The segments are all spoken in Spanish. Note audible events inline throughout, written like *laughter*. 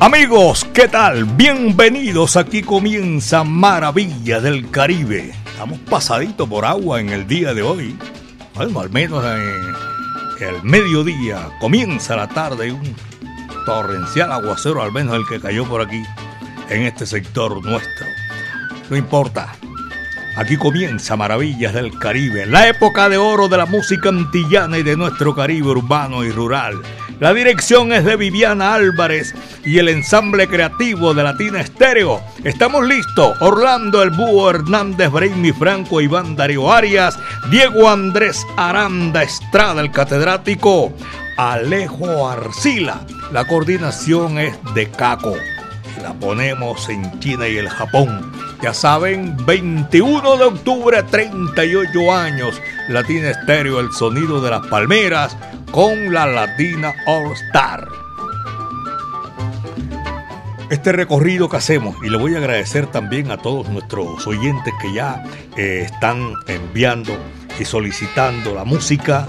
Amigos, ¿qué tal? Bienvenidos. Aquí comienza Maravilla del Caribe. Estamos pasaditos por agua en el día de hoy. Al menos en el mediodía comienza la tarde un torrencial aguacero, al menos el que cayó por aquí, en este sector nuestro. No importa. Aquí comienza Maravillas del Caribe, la época de oro de la música antillana y de nuestro Caribe urbano y rural la dirección es de Viviana Álvarez y el ensamble creativo de Latina Estéreo. Estamos listos. Orlando El Búho Hernández, Braimi Franco, Iván Darío Arias, Diego Andrés Aranda Estrada, el catedrático, Alejo Arcila. La coordinación es de Caco. La ponemos en China y el Japón. Ya saben, 21 de octubre, 38 años. Latina Estéreo, el sonido de las palmeras con la Latina All Star. Este recorrido que hacemos, y le voy a agradecer también a todos nuestros oyentes que ya eh, están enviando y solicitando la música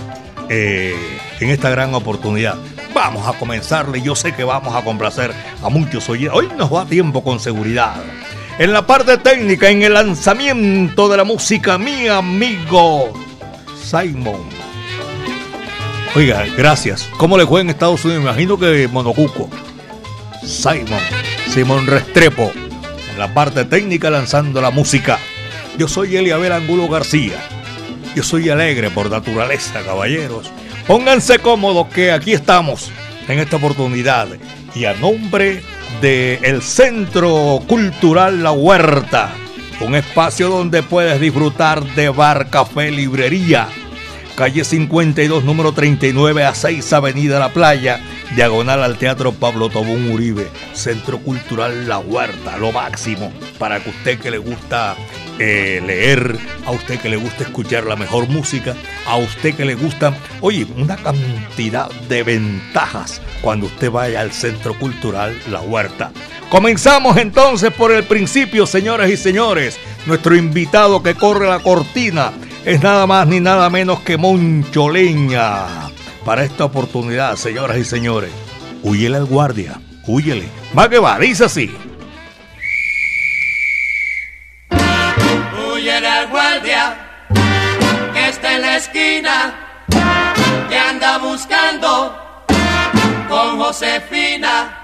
eh, en esta gran oportunidad. Vamos a comenzarle, yo sé que vamos a complacer a muchos oyentes. Hoy nos va tiempo con seguridad. En la parte técnica, en el lanzamiento de la música, mi amigo Simon Oiga, gracias. ¿Cómo le fue en Estados Unidos? Me imagino que Monocuco. Simon, Simón Restrepo, en la parte técnica lanzando la música. Yo soy Eliabel Angulo García. Yo soy alegre por naturaleza, caballeros. Pónganse cómodos que aquí estamos en esta oportunidad. Y a nombre del el Centro Cultural La Huerta, un espacio donde puedes disfrutar de bar, café, librería calle 52, número 39 a 6, Avenida La Playa, diagonal al Teatro Pablo Tobón Uribe, Centro Cultural La Huerta, lo máximo para que usted que le gusta eh, leer, a usted que le gusta escuchar la mejor música, a usted que le gusta, oye, una cantidad de ventajas cuando usted vaya al Centro Cultural La Huerta. Comenzamos entonces por el principio, señoras y señores. Nuestro invitado que corre la cortina es nada más ni nada menos que Moncho Leña. Para esta oportunidad, señoras y señores, huyele al guardia, huyele. Va que va, dice así. Huyele al guardia, que está en la esquina, que anda buscando con Josefina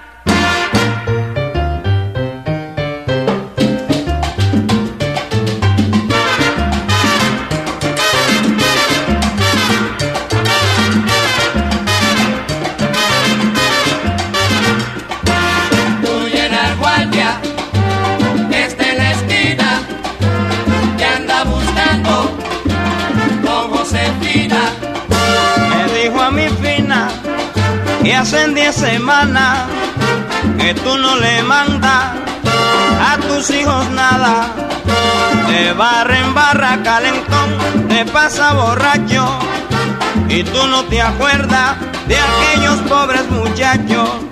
y hacen diez semanas que tú no le mandas a tus hijos nada. De barra en barra calentón te pasa borracho y tú no te acuerdas de aquellos pobres muchachos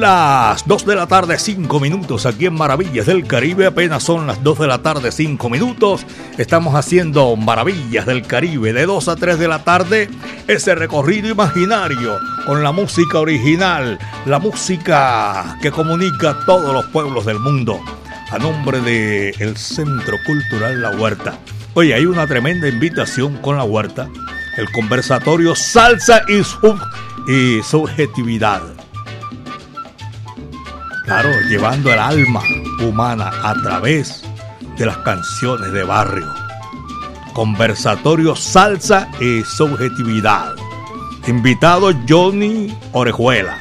Las 2 de la tarde, 5 minutos aquí en Maravillas del Caribe. Apenas son las 2 de la tarde, 5 minutos. Estamos haciendo Maravillas del Caribe de 2 a 3 de la tarde. Ese recorrido imaginario con la música original, la música que comunica a todos los pueblos del mundo. A nombre del el Centro Cultural La Huerta. Oye, hay una tremenda invitación con La Huerta. El conversatorio Salsa y, y Subjetividad Claro, llevando el alma humana a través de las canciones de barrio. Conversatorio Salsa y Subjetividad. Invitado Johnny Orejuela.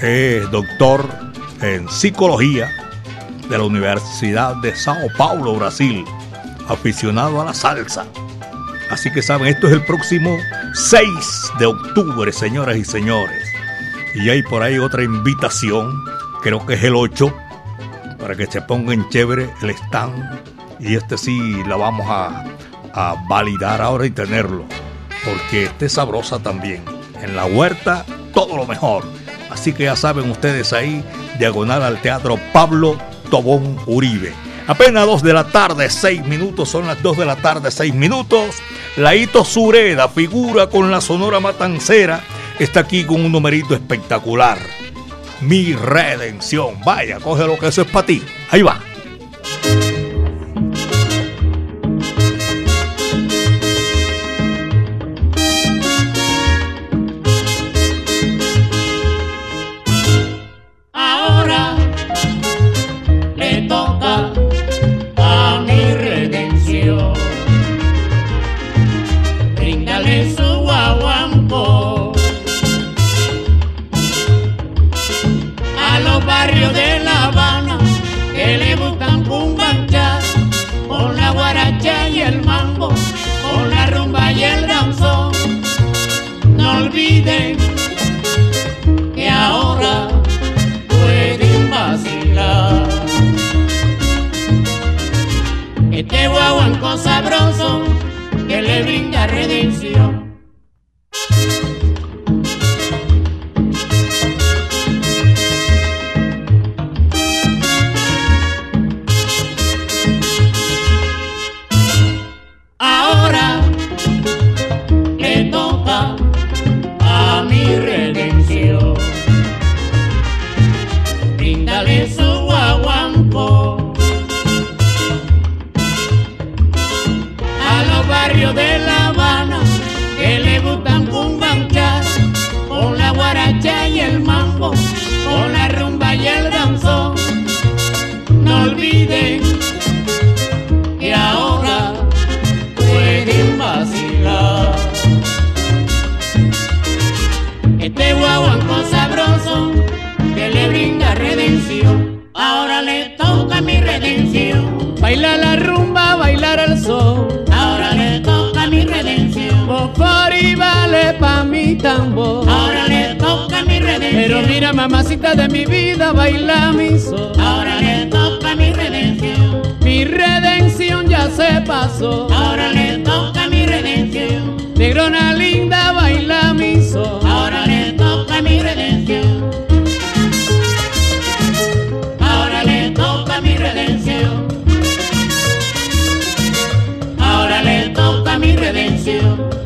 Es doctor en psicología de la Universidad de Sao Paulo, Brasil. Aficionado a la salsa. Así que saben, esto es el próximo 6 de octubre, señoras y señores. Y hay por ahí otra invitación, creo que es el 8, para que se pongan chévere el stand. Y este sí la vamos a, a validar ahora y tenerlo, porque este sabrosa también. En la huerta, todo lo mejor. Así que ya saben ustedes ahí, diagonal al Teatro Pablo Tobón Uribe. Apenas 2 de la tarde, 6 minutos, son las 2 de la tarde, 6 minutos. Laito Sureda figura con la Sonora Matancera está aquí con un numerito espectacular. Mi redención. Vaya, coge lo que eso es para ti. Ahí va. Ahora le toca mi redención. Pero mira, mamacita de mi vida, baila mi sol. Ahora le toca mi redención. Mi redención ya se pasó. Ahora le toca mi redención. Negrona linda, baila mi sol. Ahora le toca mi redención. Ahora le toca mi redención. Ahora le toca mi redención.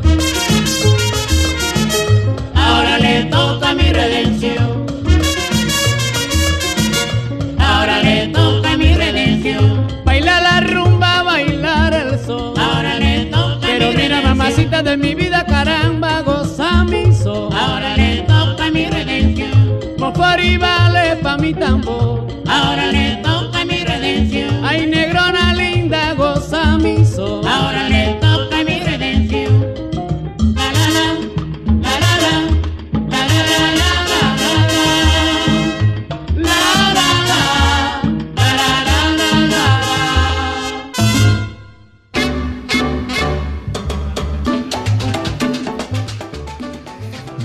Ahora le toca mi redención. Baila la rumba, bailar el sol. Ahora le toca Pero mi mira, mamacita de mi vida, caramba, goza mi sol. Ahora le toca mi redención. Mofari vale pa' mi tambor. Ahora le toca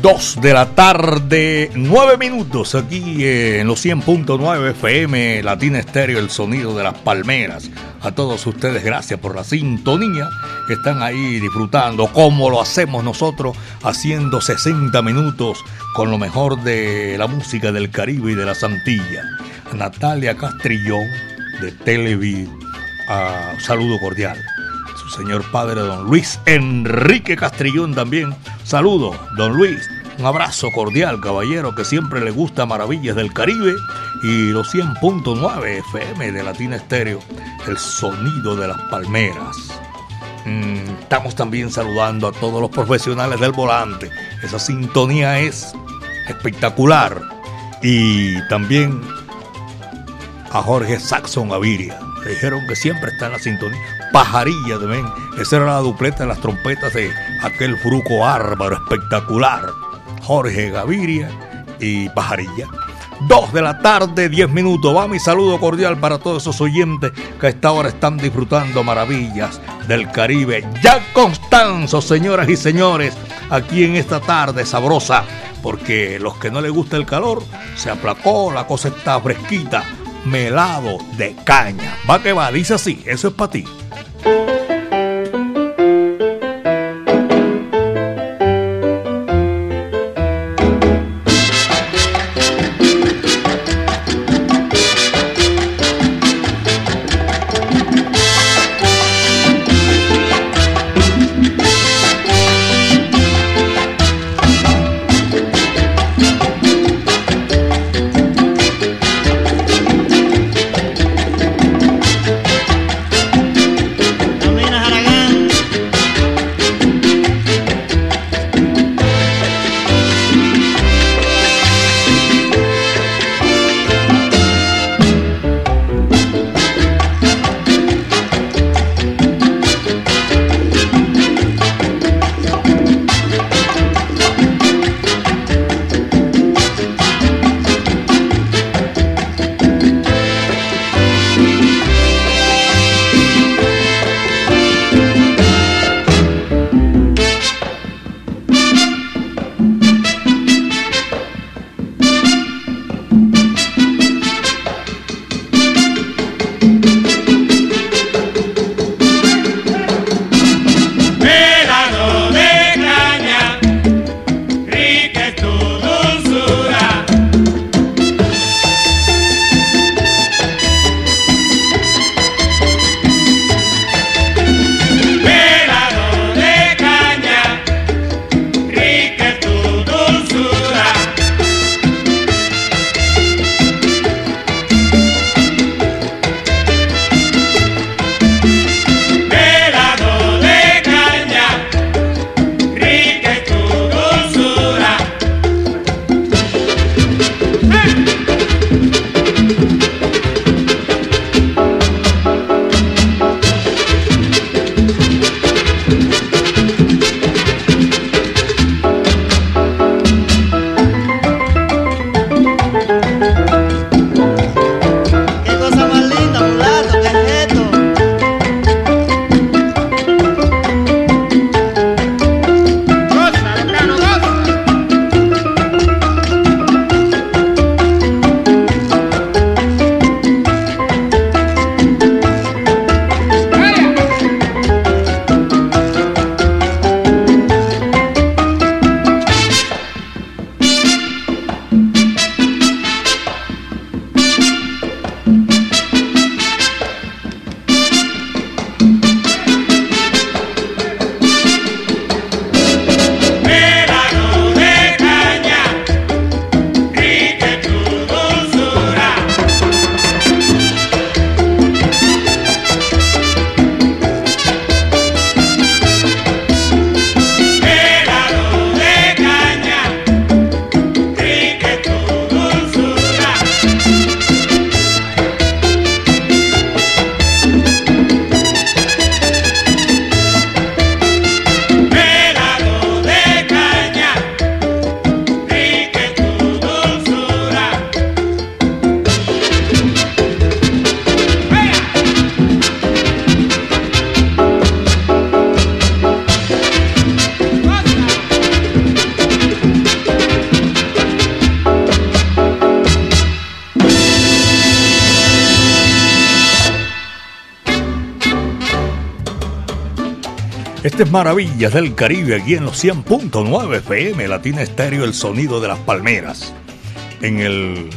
2 de la tarde, 9 minutos aquí en los 100.9 FM Latina Estéreo, el sonido de las palmeras. A todos ustedes, gracias por la sintonía que están ahí disfrutando, como lo hacemos nosotros, haciendo 60 minutos con lo mejor de la música del Caribe y de la Santilla. Natalia Castrillón de Televid, uh, saludo cordial. Señor padre, don Luis Enrique Castrillón también. Saludo, don Luis un abrazo cordial, caballero, que siempre le gusta Maravillas del Caribe y los 100.9 FM de Latina Estéreo, el sonido de las palmeras. Mm, estamos también saludando a todos los profesionales del volante. Esa sintonía es espectacular. Y también a Jorge Saxon Aviria. Le dijeron que siempre está en la sintonía. Pajarilla también. Esa era la dupleta de las trompetas de aquel fruco árbaro espectacular. Jorge Gaviria y Pajarilla. Dos de la tarde, diez minutos. Va mi saludo cordial para todos esos oyentes que a esta hora están disfrutando maravillas del Caribe. Ya Constanzo, señoras y señores, aquí en esta tarde sabrosa, porque los que no les gusta el calor, se aplacó, la cosa está fresquita, melado de caña. Va que va, dice así, eso es para ti. Maravillas del Caribe, aquí en los 100.9 FM, Latina Estéreo, el sonido de las palmeras. En el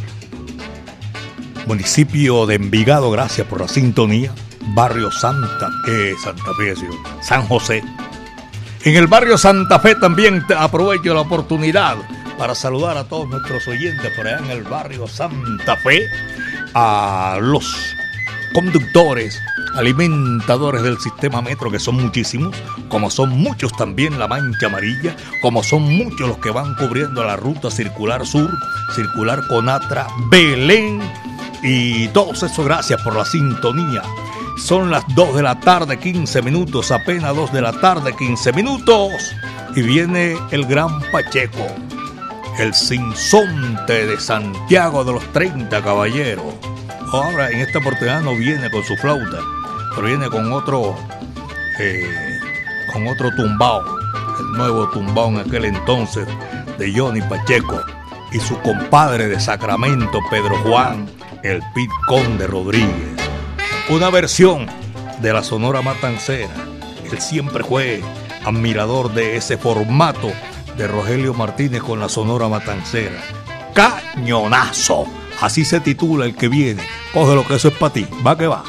municipio de Envigado, gracias por la sintonía. Barrio Santa, Santa Fe, San José. En el barrio Santa Fe también aprovecho la oportunidad para saludar a todos nuestros oyentes por allá en el barrio Santa Fe, a los conductores, alimentadores del sistema metro, que son muchísimos, como son muchos también la mancha amarilla, como son muchos los que van cubriendo la ruta circular sur, circular Conatra, Belén y todos eso gracias por la sintonía. Son las 2 de la tarde, 15 minutos, apenas 2 de la tarde, 15 minutos. Y viene el gran Pacheco, el sinsonte de Santiago de los 30 caballeros. Ahora en esta oportunidad no viene con su flauta, pero viene con otro, eh, con otro tumbao, el nuevo tumbao en aquel entonces de Johnny Pacheco y su compadre de Sacramento, Pedro Juan, el Pit Conde Rodríguez una versión de la Sonora Matancera. Él siempre fue admirador de ese formato de Rogelio Martínez con la Sonora Matancera. Cañonazo. Así se titula el que viene. Coge lo que eso es para ti. Va que va.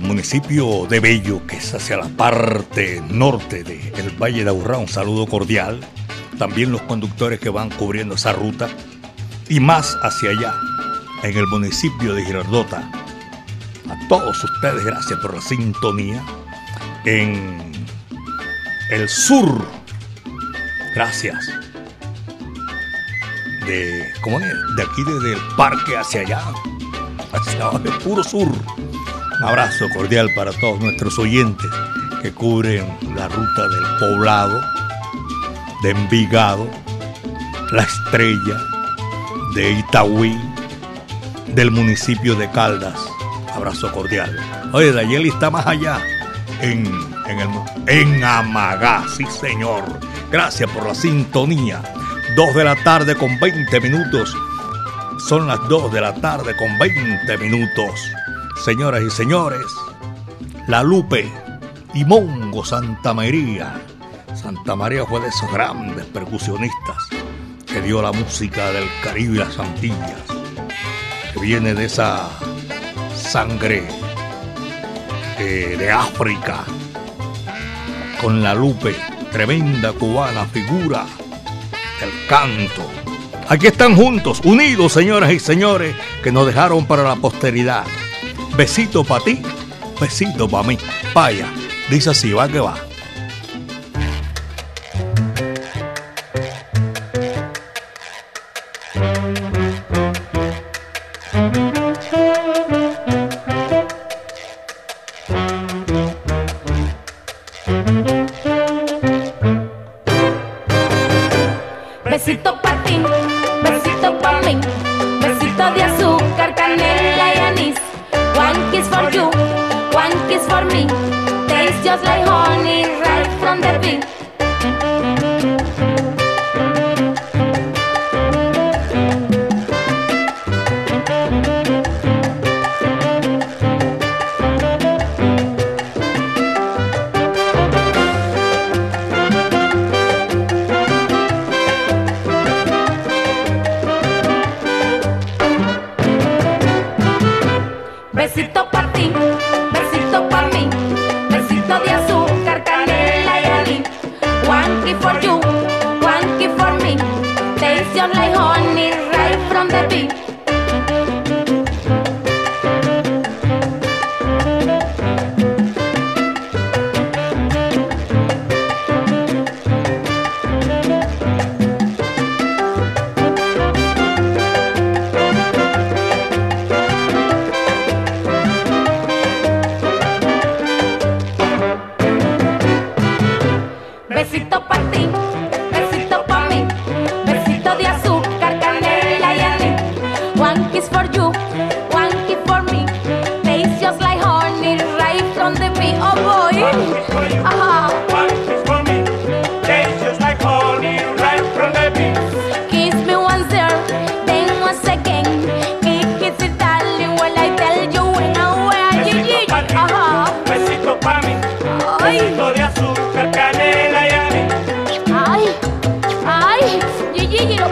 Municipio de Bello, que es hacia la parte norte del Valle de Aburrá, un saludo cordial. También los conductores que van cubriendo esa ruta. Y más hacia allá, en el municipio de Girardota. A todos ustedes, gracias por la sintonía. En el sur, gracias. De, ¿cómo es? De aquí desde el parque hacia allá, hacia el puro sur abrazo cordial para todos nuestros oyentes que cubren la ruta del poblado, de Envigado, La Estrella, de Itaúí, del municipio de Caldas. Abrazo cordial. Oye, Dayeli está más allá, en en, el, en Amagá, sí señor. Gracias por la sintonía. 2 de la tarde con 20 minutos. Son las 2 de la tarde con 20 minutos. Señoras y señores, La Lupe y Mongo Santa María. Santa María fue de esos grandes percusionistas que dio la música del Caribe y las Antillas, que viene de esa sangre eh, de África, con la Lupe, tremenda cubana figura del canto. Aquí están juntos, unidos, señoras y señores, que nos dejaron para la posteridad. Besito para ti, besito para mí. Vaya, dice así, va que va. Besito Tastes just like honey right from the bee.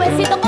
Besito ko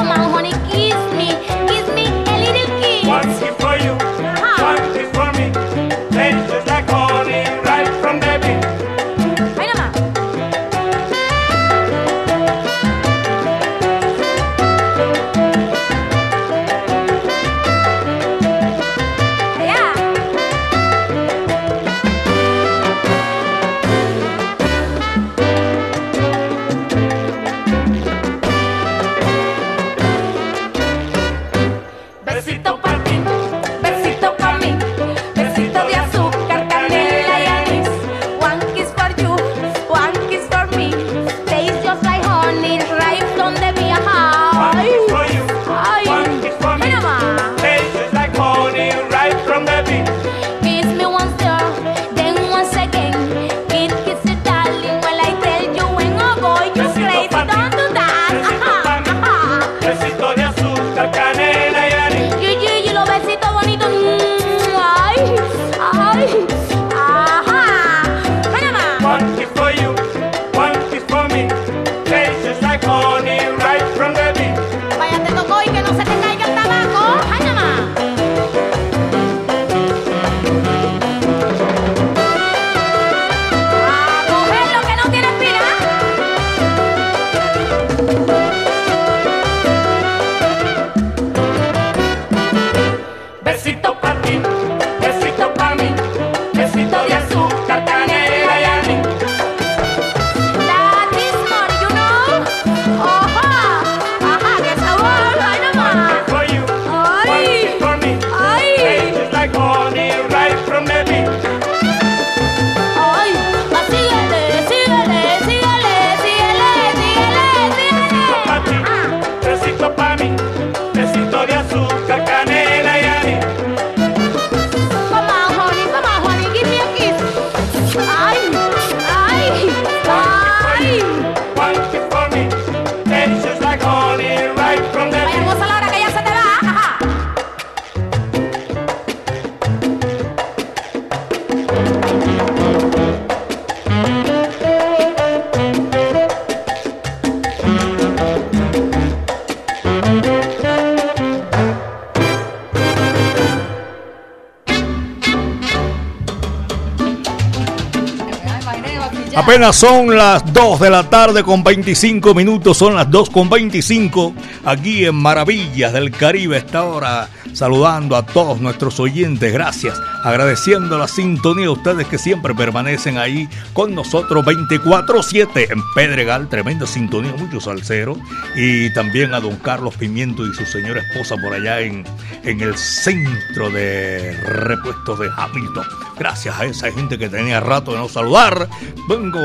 Apenas son las 2 de la tarde con 25 minutos, son las 2 con 25 aquí en Maravillas del Caribe. Esta hora saludando a todos nuestros oyentes, gracias, agradeciendo la sintonía de ustedes que siempre permanecen ahí con nosotros 24-7 en Pedregal, tremenda sintonía, mucho salsero, y también a don Carlos Pimiento y su señora esposa por allá en, en el centro de repuestos de Hamilton. Gracias a esa gente que tenía rato de no saludar, vengo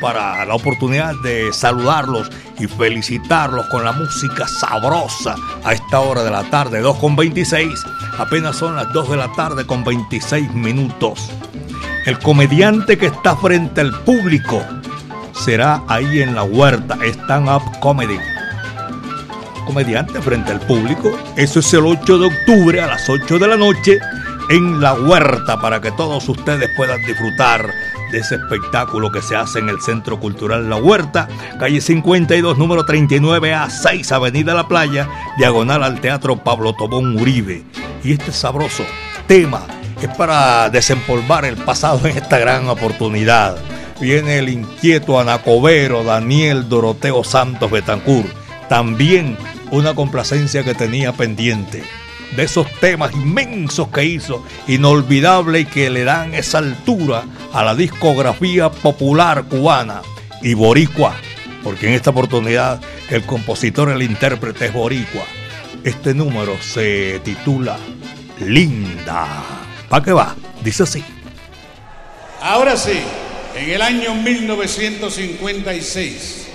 para la oportunidad de saludarlos y felicitarlos con la música sabrosa a esta hora de la tarde, 2 con 26. Apenas son las 2 de la tarde con 26 minutos. El comediante que está frente al público será ahí en la huerta, Stand Up Comedy. Comediante frente al público. Eso es el 8 de octubre a las 8 de la noche en la huerta para que todos ustedes puedan disfrutar de ese espectáculo que se hace en el Centro Cultural La Huerta, calle 52, número 39 a 6, Avenida La Playa, diagonal al Teatro Pablo Tobón Uribe. Y este sabroso tema es para desempolvar el pasado en esta gran oportunidad. Viene el inquieto Anacobero Daniel Doroteo Santos Betancur. También una complacencia que tenía pendiente de esos temas inmensos que hizo, inolvidable y que le dan esa altura a la discografía popular cubana y boricua, porque en esta oportunidad el compositor, el intérprete es boricua. Este número se titula Linda. ¿Para qué va? Dice así. Ahora sí, en el año 1956,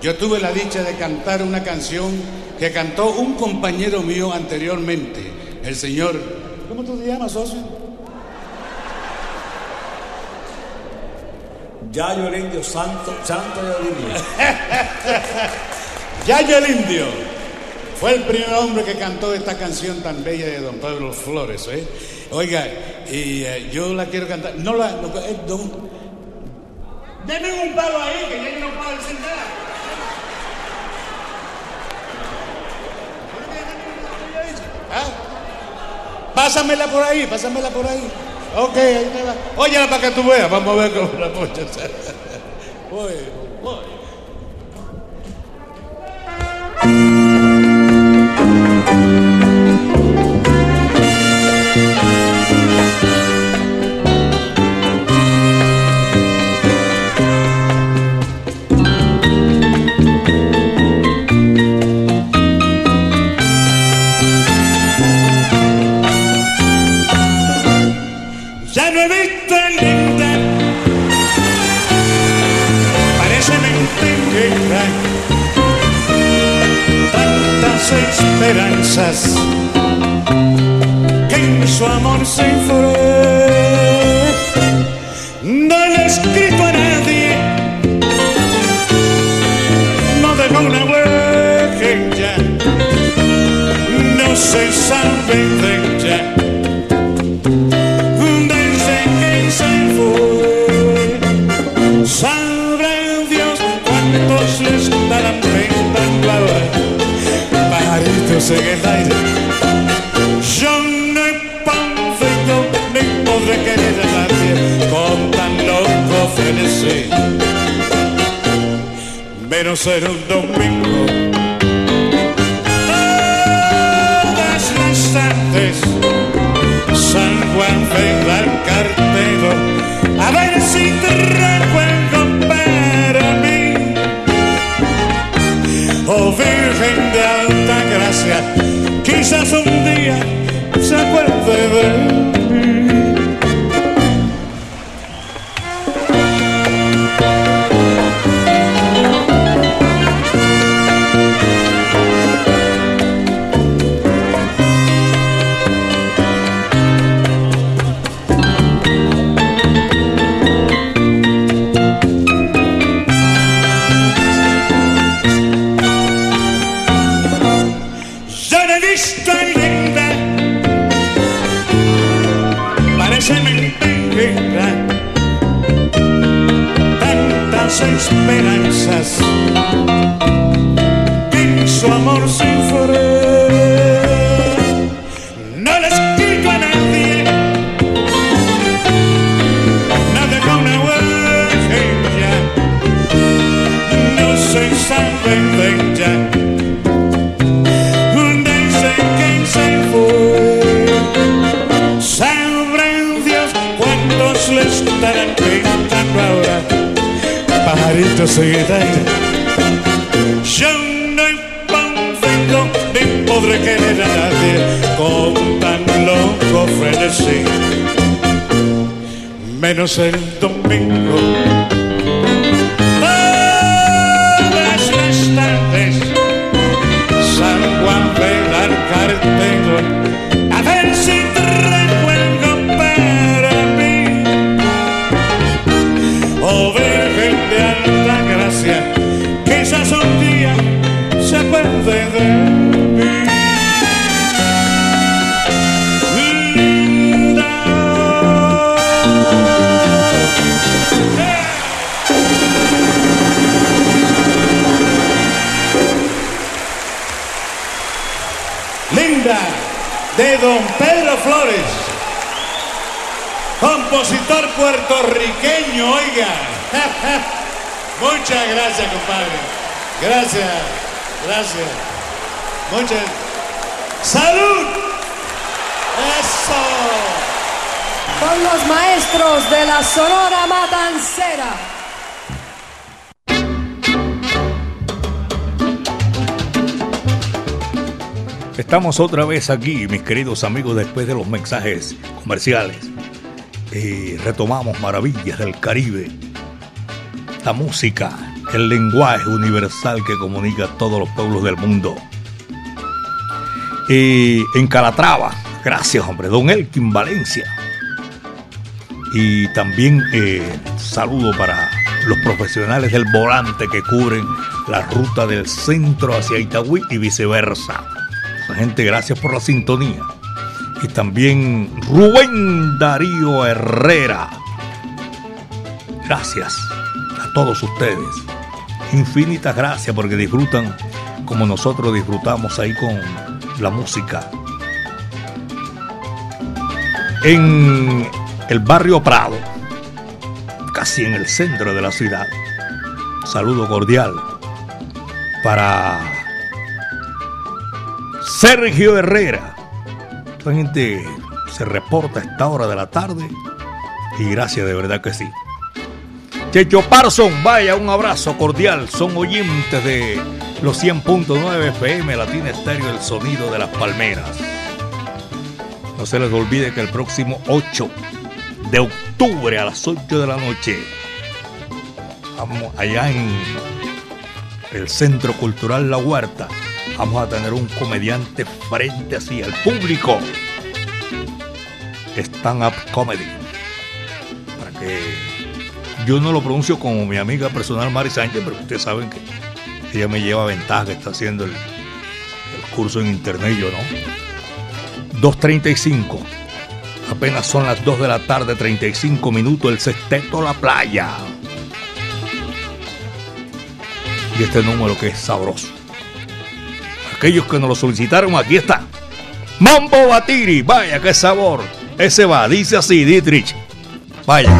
yo tuve la dicha de cantar una canción que cantó un compañero mío anteriormente, el señor. ¿Cómo tú te llamas, socio? Yayo el Indio, Santo, Santo *laughs* Yayo el Indio. Yayo el Indio. Fue el primer hombre que cantó esta canción tan bella de Don Pedro Flores. ¿eh? Oiga, y eh, yo la quiero cantar. No la. No, eh, don... Denme un palo ahí, que ya no puedo decir nada. ¿Ah? Pásamela por ahí, pásamela por ahí. Ok, ahí te va. Óyela para que tú veas. Vamos a ver cómo la pocha. *laughs* Voy, voy. Menos ser esperanzas. Menos el domingo. Gracias, compadre. Gracias, gracias. Muchas. ¡Salud! ¡Eso! Con los maestros de la Sonora Matancera. Estamos otra vez aquí, mis queridos amigos, después de los mensajes comerciales. Y retomamos maravillas del Caribe. La música, el lenguaje universal que comunica a todos los pueblos del mundo. Y en Calatrava, gracias hombre, Don Elkin Valencia. Y también eh, saludo para los profesionales del volante que cubren la ruta del centro hacia Itagüí y viceversa. Gente, gracias por la sintonía. Y también Rubén Darío Herrera. Gracias a todos ustedes. Infinitas gracias porque disfrutan como nosotros disfrutamos ahí con la música. En el barrio Prado, casi en el centro de la ciudad. Saludo cordial para Sergio Herrera. La gente se reporta a esta hora de la tarde y gracias de verdad que sí. Checho Parson, vaya, un abrazo cordial. Son oyentes de los 100.9 FM Latina Estéreo, el sonido de las palmeras. No se les olvide que el próximo 8 de octubre a las 8 de la noche, vamos allá en el Centro Cultural La Huerta, vamos a tener un comediante frente así al público. Stand Up Comedy. Para que yo no lo pronuncio como mi amiga personal Mari Sánchez, pero ustedes saben que ella me lleva ventaja que está haciendo el, curso en internet yo no. 2.35. Apenas son las 2 de la tarde, 35 minutos, el sexteto La Playa. Y este número que es sabroso. Aquellos que nos lo solicitaron, aquí está. Mambo Batiri, vaya qué sabor. Ese va, dice así, Dietrich. Vaya.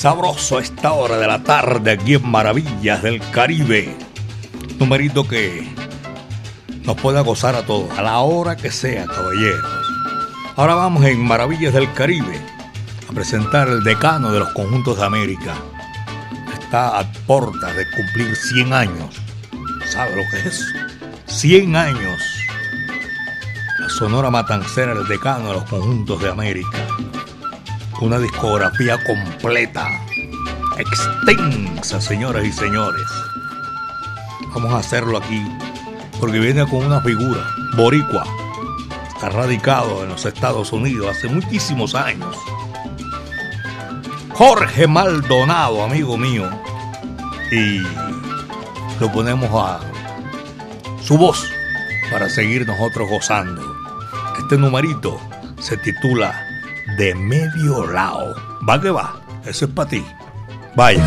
Sabroso a esta hora de la tarde aquí en Maravillas del Caribe. Numerito que nos pueda gozar a todos, a la hora que sea, caballeros. Ahora vamos en Maravillas del Caribe a presentar el decano de los conjuntos de América. Está a puertas de cumplir 100 años. ¿Sabe lo que es eso? 100 años. La Sonora Matancera, el decano de los conjuntos de América una discografía completa, extensa, señoras y señores. Vamos a hacerlo aquí, porque viene con una figura, boricua. Está radicado en los Estados Unidos hace muchísimos años. Jorge Maldonado, amigo mío. Y lo ponemos a su voz para seguir nosotros gozando. Este numerito se titula de medio lado. Va que va, eso es para ti. Vaya.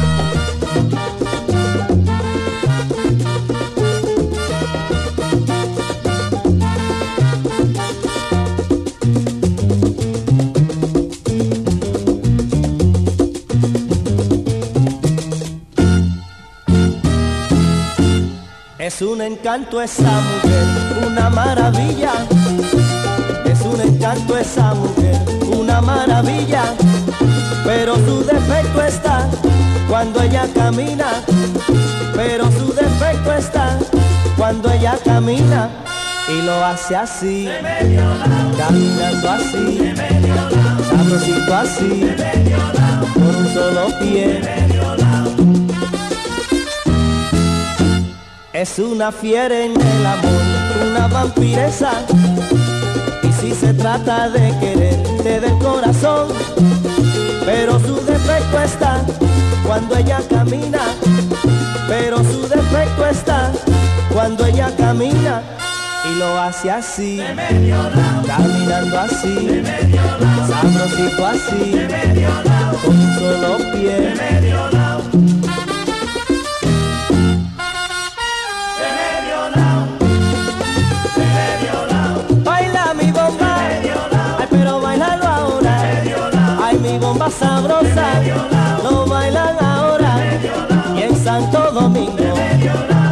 Es un encanto esa mujer, una maravilla. Es un encanto esa mujer una maravilla, pero su defecto está cuando ella camina, pero su defecto está cuando ella camina y lo hace así, caminando así, sabrosito así, por un solo pie. Es una fiera en el amor, una vampiresa, y si se trata de querer, del pero su defecto está cuando ella camina, pero su defecto está cuando ella camina y lo hace así, caminando así, sabrosito así, con un solo pie. Sabrosa lo bailan ahora y en Santo Domingo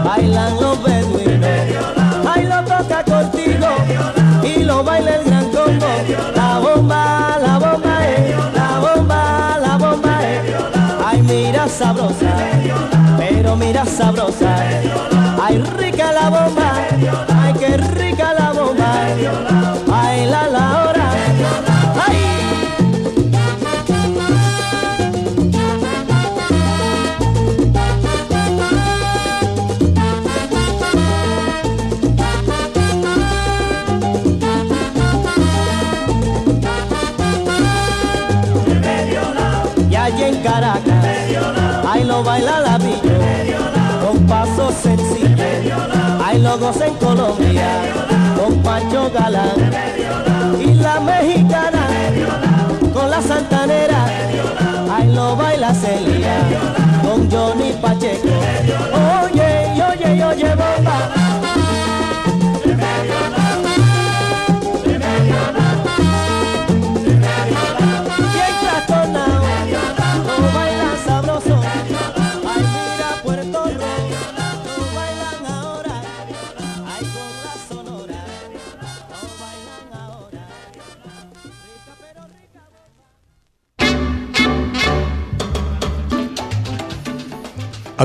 bailan los beduinos. Ahí lo toca contigo y lo baila el gran combo. La bomba, la bomba es, la bomba, la bomba es. Ay, mira sabrosa, pero mira sabrosa. Hay logos en Colombia con Pancho Galán y la mexicana con la santanera. Ahí lo baila Celia con Johnny Pacheco. Oye, oye, oye, bomba.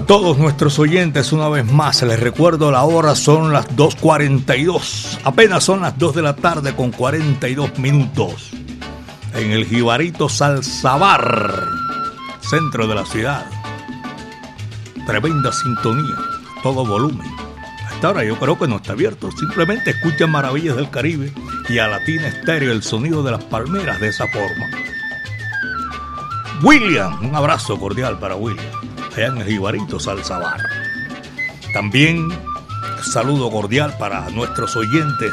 Todos nuestros oyentes, una vez más, les recuerdo la hora son las 2.42. Apenas son las 2 de la tarde con 42 minutos. En el Jibarito Salsabar, centro de la ciudad. Tremenda sintonía, todo volumen. Hasta ahora yo creo que no está abierto. Simplemente escuchan Maravillas del Caribe y a Latina Estéreo el sonido de las palmeras de esa forma. William, un abrazo cordial para William en Jibarito Salsabar. También saludo cordial para nuestros oyentes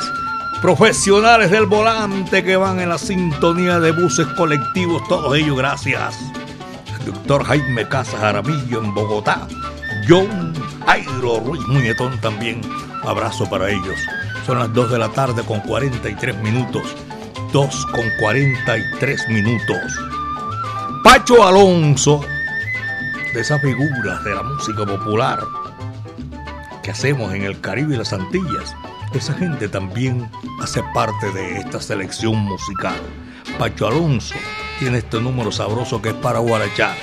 profesionales del volante que van en la sintonía de buses colectivos, todos ellos gracias. El doctor Jaime Casas Aramillo en Bogotá, John Jairo Ruiz Muñetón también, abrazo para ellos. Son las 2 de la tarde con 43 minutos, 2 con 43 minutos. Pacho Alonso, de esas figuras de la música popular que hacemos en el Caribe y las Antillas, esa gente también hace parte de esta selección musical. Pacho Alonso tiene este número sabroso que es para Guarachá.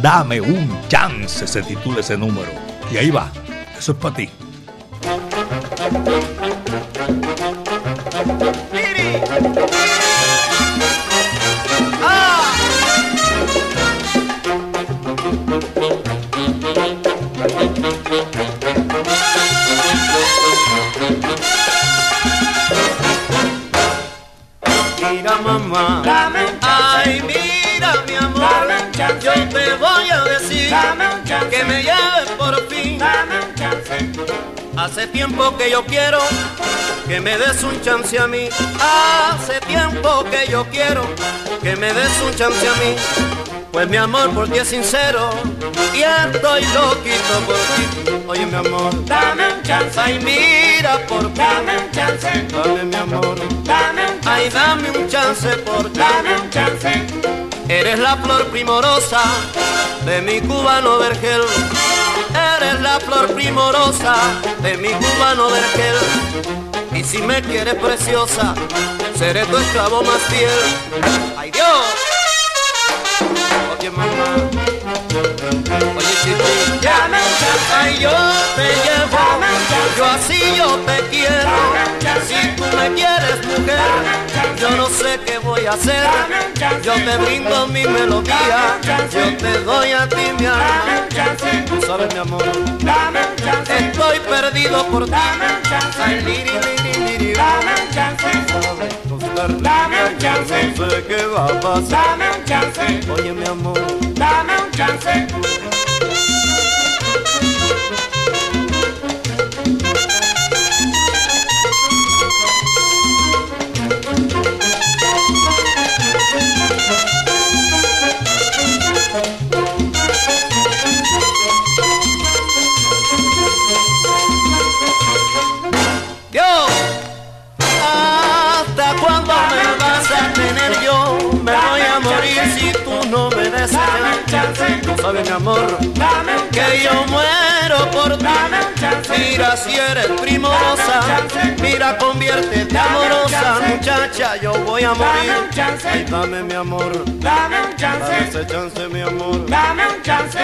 Dame un chance, se titula ese número. Y ahí va, eso es para ti. Tiempo que yo quiero que me des un chance a mí. Hace tiempo que yo quiero que me des un chance a mí. Pues mi amor por ti es sincero y estoy loquito por ti. Oye mi amor, dame un chance. Ay mira por ti. Dame un chance. Dame mi amor. Dame un chance. Ay dame un chance por ti. Dame un chance. Eres la flor primorosa de mi cubano vergel. Eres la flor primorosa de mi cubano vergel. Y si me quieres preciosa, seré tu esclavo más fiel. ¡Ay Dios! Si tú me quieres mujer, yo no sé qué voy a hacer. Yo te brindo mi melodía, yo te doy a ti mi alma. Tú sabes mi amor, estoy perdido por ti. Ay, liri, liri, liri. Dame un chance. No sé qué va a pasar. Dame un chance. Oye mi amor, dame un chance. Me des el chance. Tú sabes, mi amor, que yo muero por ti. Mira si eres primorosa, mira conviértete amorosa, muchacha, yo voy a morir. Ay, dame mi amor, dame un chance, dame ese chance, mi amor, dame un chance.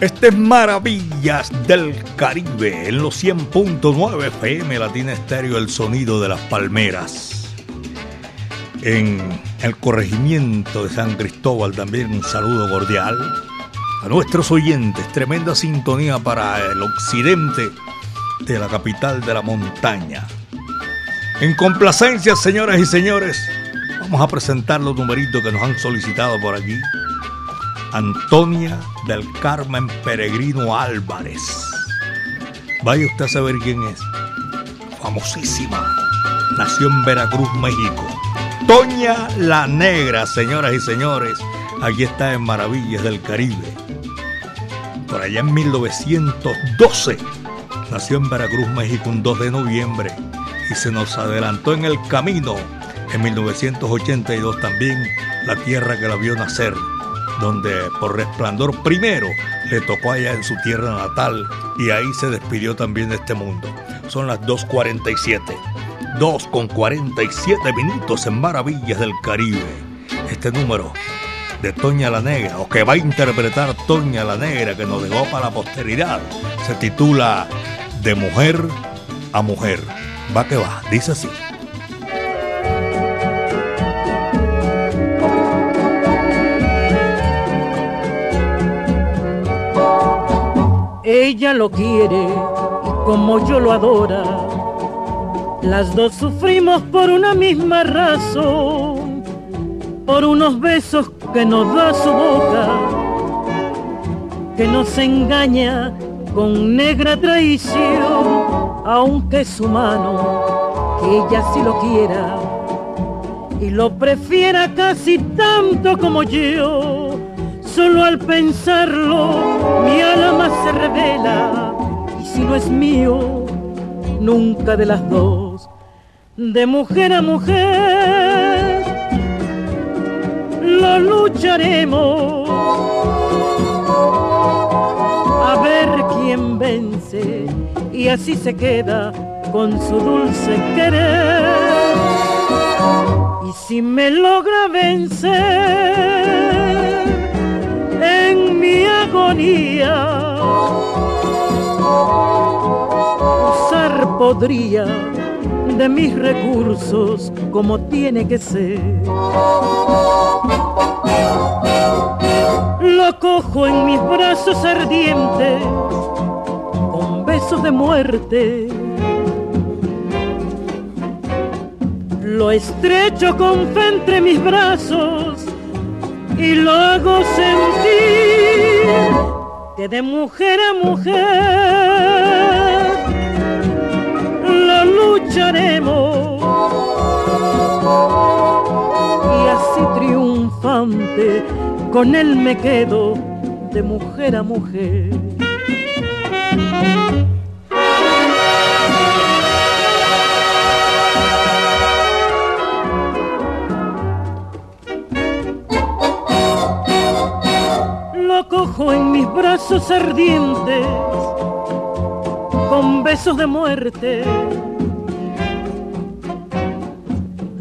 Este es Maravillas del Caribe en los 100.9 FM Latina Estéreo, el sonido de las palmeras. En el corregimiento de San Cristóbal también un saludo cordial a nuestros oyentes. Tremenda sintonía para el occidente de la capital de la montaña. En complacencia, señoras y señores, vamos a presentar los numeritos que nos han solicitado por aquí. Antonia del Carmen Peregrino Álvarez. Vaya usted a saber quién es. Famosísima. Nació en Veracruz, México. Toña la Negra, señoras y señores. Aquí está en Maravillas del Caribe. Por allá en 1912. Nació en Veracruz, México, un 2 de noviembre. Y se nos adelantó en el camino. En 1982 también la tierra que la vio nacer donde por resplandor primero le tocó allá en su tierra natal y ahí se despidió también de este mundo. Son las 2.47. 2 con 47 minutos en Maravillas del Caribe. Este número de Toña la Negra, o que va a interpretar Toña la Negra, que nos dejó para la posteridad, se titula De mujer a mujer. Va que va, dice así. Ella lo quiere como yo lo adora. Las dos sufrimos por una misma razón, por unos besos que nos da su boca, que nos engaña con negra traición, aunque es humano, que ella sí lo quiera y lo prefiera casi tanto como yo. Solo al pensarlo mi alma se revela y si no es mío, nunca de las dos de mujer a mujer, lo lucharemos a ver quién vence y así se queda con su dulce querer. Y si me logra vencer en mi agonía, usar podría de mis recursos como tiene que ser. Lo cojo en mis brazos ardientes con besos de muerte. Lo estrecho con fe entre mis brazos y lo hago sentir que de mujer a mujer lo lucharemos y así triunfante con él me quedo de mujer a mujer. Lo cojo en mis brazos ardientes con besos de muerte.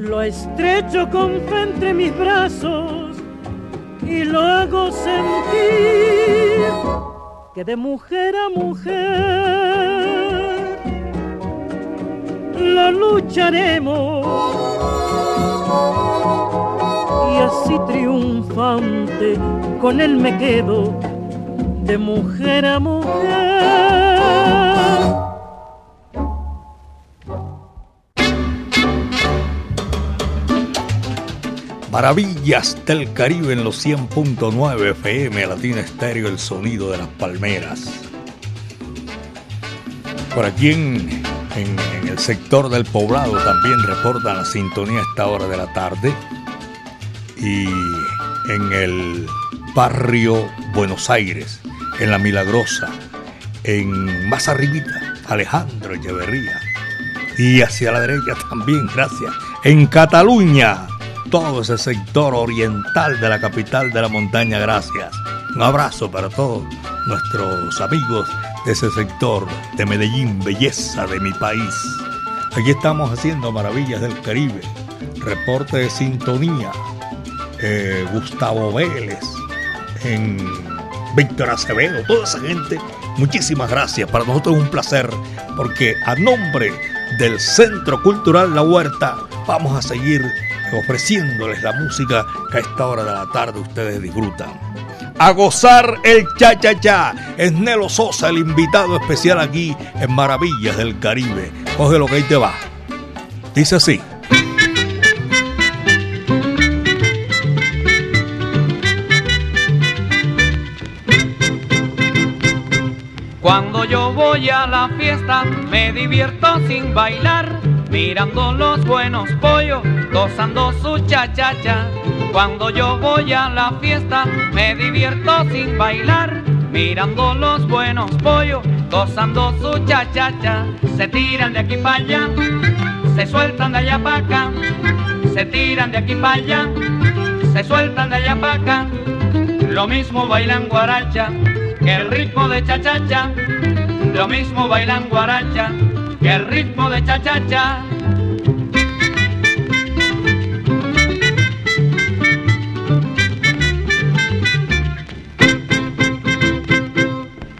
Lo estrecho con fe entre mis brazos y lo hago sentir que de mujer a mujer lo lucharemos y así triunfante con él me quedo de mujer a mujer. Maravillas del Caribe en los 100.9 FM, Latina Estéreo, el sonido de las palmeras. Por aquí en, el sector del poblado también reportan la sintonía a esta hora de la tarde. Y en el barrio Buenos Aires, en La Milagrosa, en más Alejandro Echeverría. Y hacia la derecha también, gracias. En Cataluña, todo ese sector oriental de la capital de la montaña, gracias. Un abrazo para todos nuestros amigos de ese sector de Medellín, belleza de mi país. Aquí estamos haciendo maravillas del Caribe. Reporte de sintonía. eh, Gustavo Vélez, en Víctor Acevedo, toda esa gente. Muchísimas gracias. Para nosotros es un placer porque a nombre del Centro Cultural La Huerta vamos a seguir ofreciéndoles la música que a esta hora de la tarde ustedes disfrutan. A gozar el cha-cha-cha. Es Nelo Sosa, el invitado especial aquí en Maravillas del Caribe. Coge lo que ahí te va. Dice así. Cuando yo voy a la fiesta me divierto sin bailar, mirando los buenos pollos, gozando su cha-cha-cha. Cuando yo voy a la fiesta me divierto sin bailar, mirando los buenos pollos, gozando su cha-cha-cha. Se tiran de aquí para allá, se sueltan de allá para acá, se tiran de aquí para allá, se sueltan de allá para acá. Lo mismo bailan guaracha que el ritmo de cha-cha-cha. Lo mismo bailan guaracha que el ritmo de cha-cha-cha.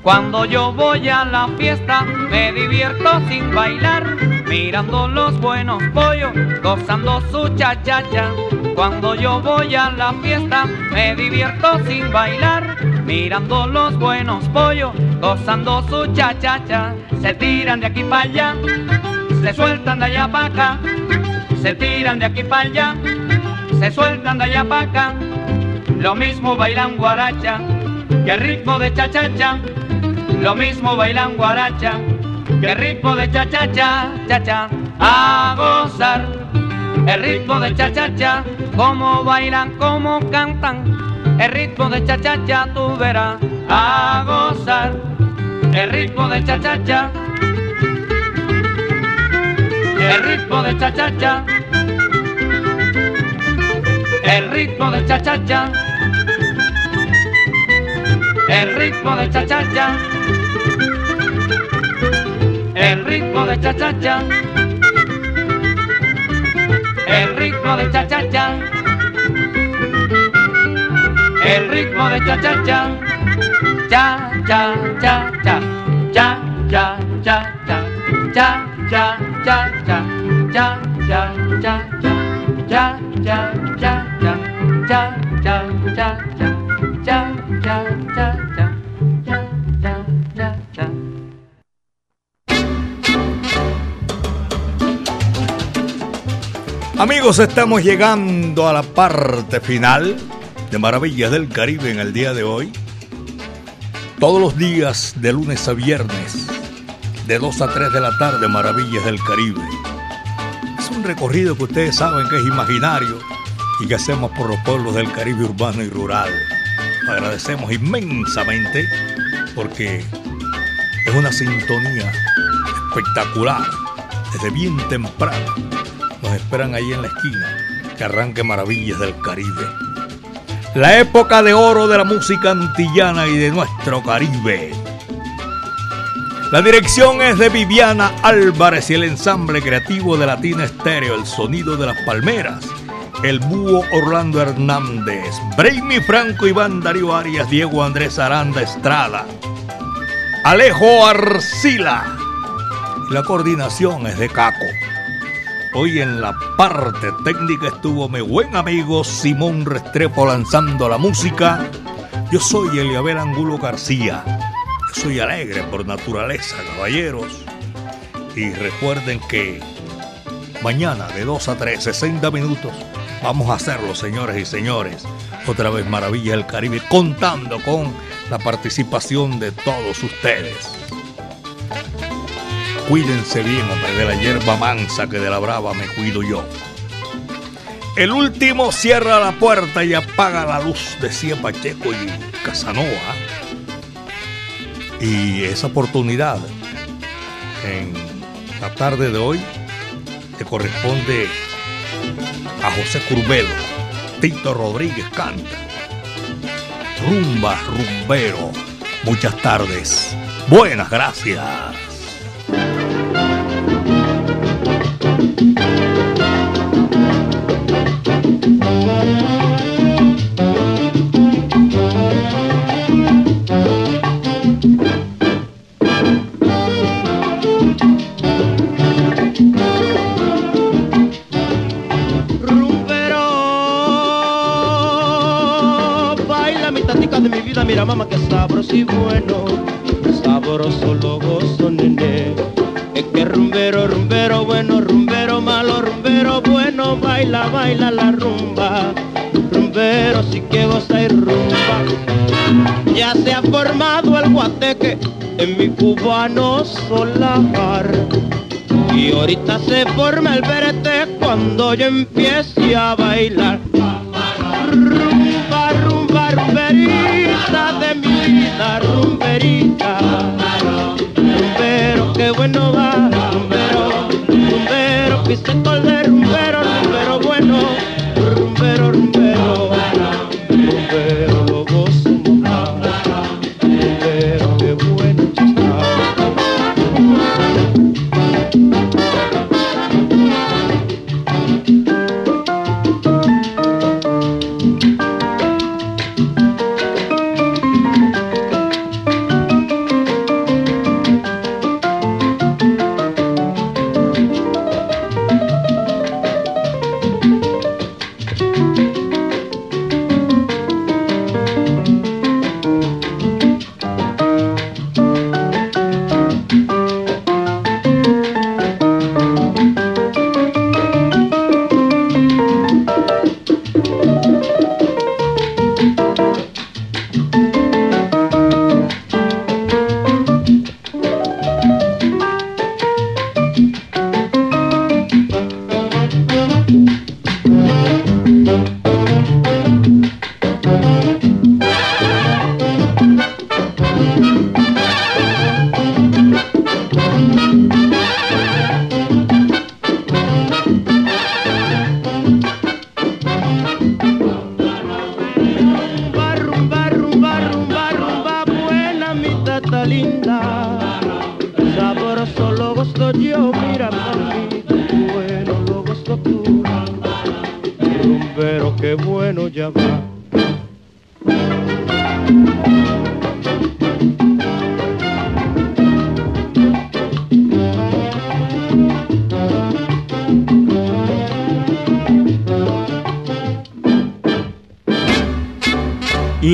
Cuando yo voy a la fiesta me divierto sin bailar, mirando los buenos pollos, gozando su cha-cha-cha. Cuando yo voy a la fiesta me divierto sin bailar, mirando los buenos pollos, gozando su cha-cha-cha. Se tiran de aquí para allá, se sueltan de allá para acá, se tiran de aquí para allá, se sueltan de allá para acá. Lo mismo bailan guaracha que el ritmo de cha-cha-cha. Lo mismo bailan guaracha que el ritmo de cha-cha-cha, cha-cha. A gozar el ritmo de cha-cha-cha, como bailan, como cantan. El ritmo de cha-cha-cha tú verás. A gozar el ritmo de cha cha cha. El ritmo de cha cha cha. El ritmo de cha cha cha. El ritmo de cha cha cha. El ritmo de cha-cha-cha. El ritmo de cha-cha-cha. El ritmo de cha-cha-cha. Cha-cha-cha-cha. Cha-cha-cha-cha. Cha-cha-cha-cha. Cha-cha-cha-cha. Cha-cha-cha-cha. Cha-cha-cha-cha. Amigos, estamos llegando a la parte final de Maravillas del Caribe en el día de hoy. Todos los días, de lunes a viernes, de 2 a 3 de la tarde, Maravillas del Caribe. Es un recorrido que ustedes saben que es imaginario y que hacemos por los pueblos del Caribe urbano y rural. Agradecemos inmensamente porque es una sintonía espectacular desde bien temprano. Esperan ahí en la esquina que arranque Maravillas del Caribe. La época de oro de la música antillana y de nuestro Caribe. La dirección es de Viviana Álvarez y el ensamble creativo de Latina Estéreo, el sonido de las palmeras. El búho Orlando Hernández, Brainy Franco, Iván Darío Arias, Diego Andrés Aranda Estrada, Alejo Arcila. La coordinación es de Caco. Hoy en la parte técnica estuvo mi buen amigo Simón Restrepo lanzando la música. Yo soy Eliabel Angulo García. Yo soy alegre por naturaleza, caballeros. Y recuerden que mañana de 2 a 3, 60 minutos, vamos a hacerlo, señores y señores. Otra vez Maravilla del Caribe, contando con la participación de todos ustedes. Cuídense bien, hombre, de la hierba mansa que de la brava me cuido yo. El último cierra la puerta y apaga la luz, decía Pacheco y Casanova. Y esa oportunidad en la tarde de hoy le corresponde a José Curbelo. Tito Rodríguez canta. Rumba, rumbero. Muchas tardes. Buenas gracias. Mira mamá que sabroso y bueno, sabroso lo gozo nene. Es que rumbero, rumbero bueno, rumbero malo, rumbero bueno, baila, baila la rumba. Rumbero sí que goza y rumba. Ya se ha formado el guateque en mi cubano solar. Y ahorita se forma el verete cuando yo empiece a bailar. Rumba, rumba, rumberita de mi vida, rumberita. Rumbero, qué bueno Vicente Cordero.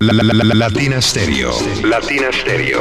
La, la, la, la, Latina Stereo. Latina Stereo.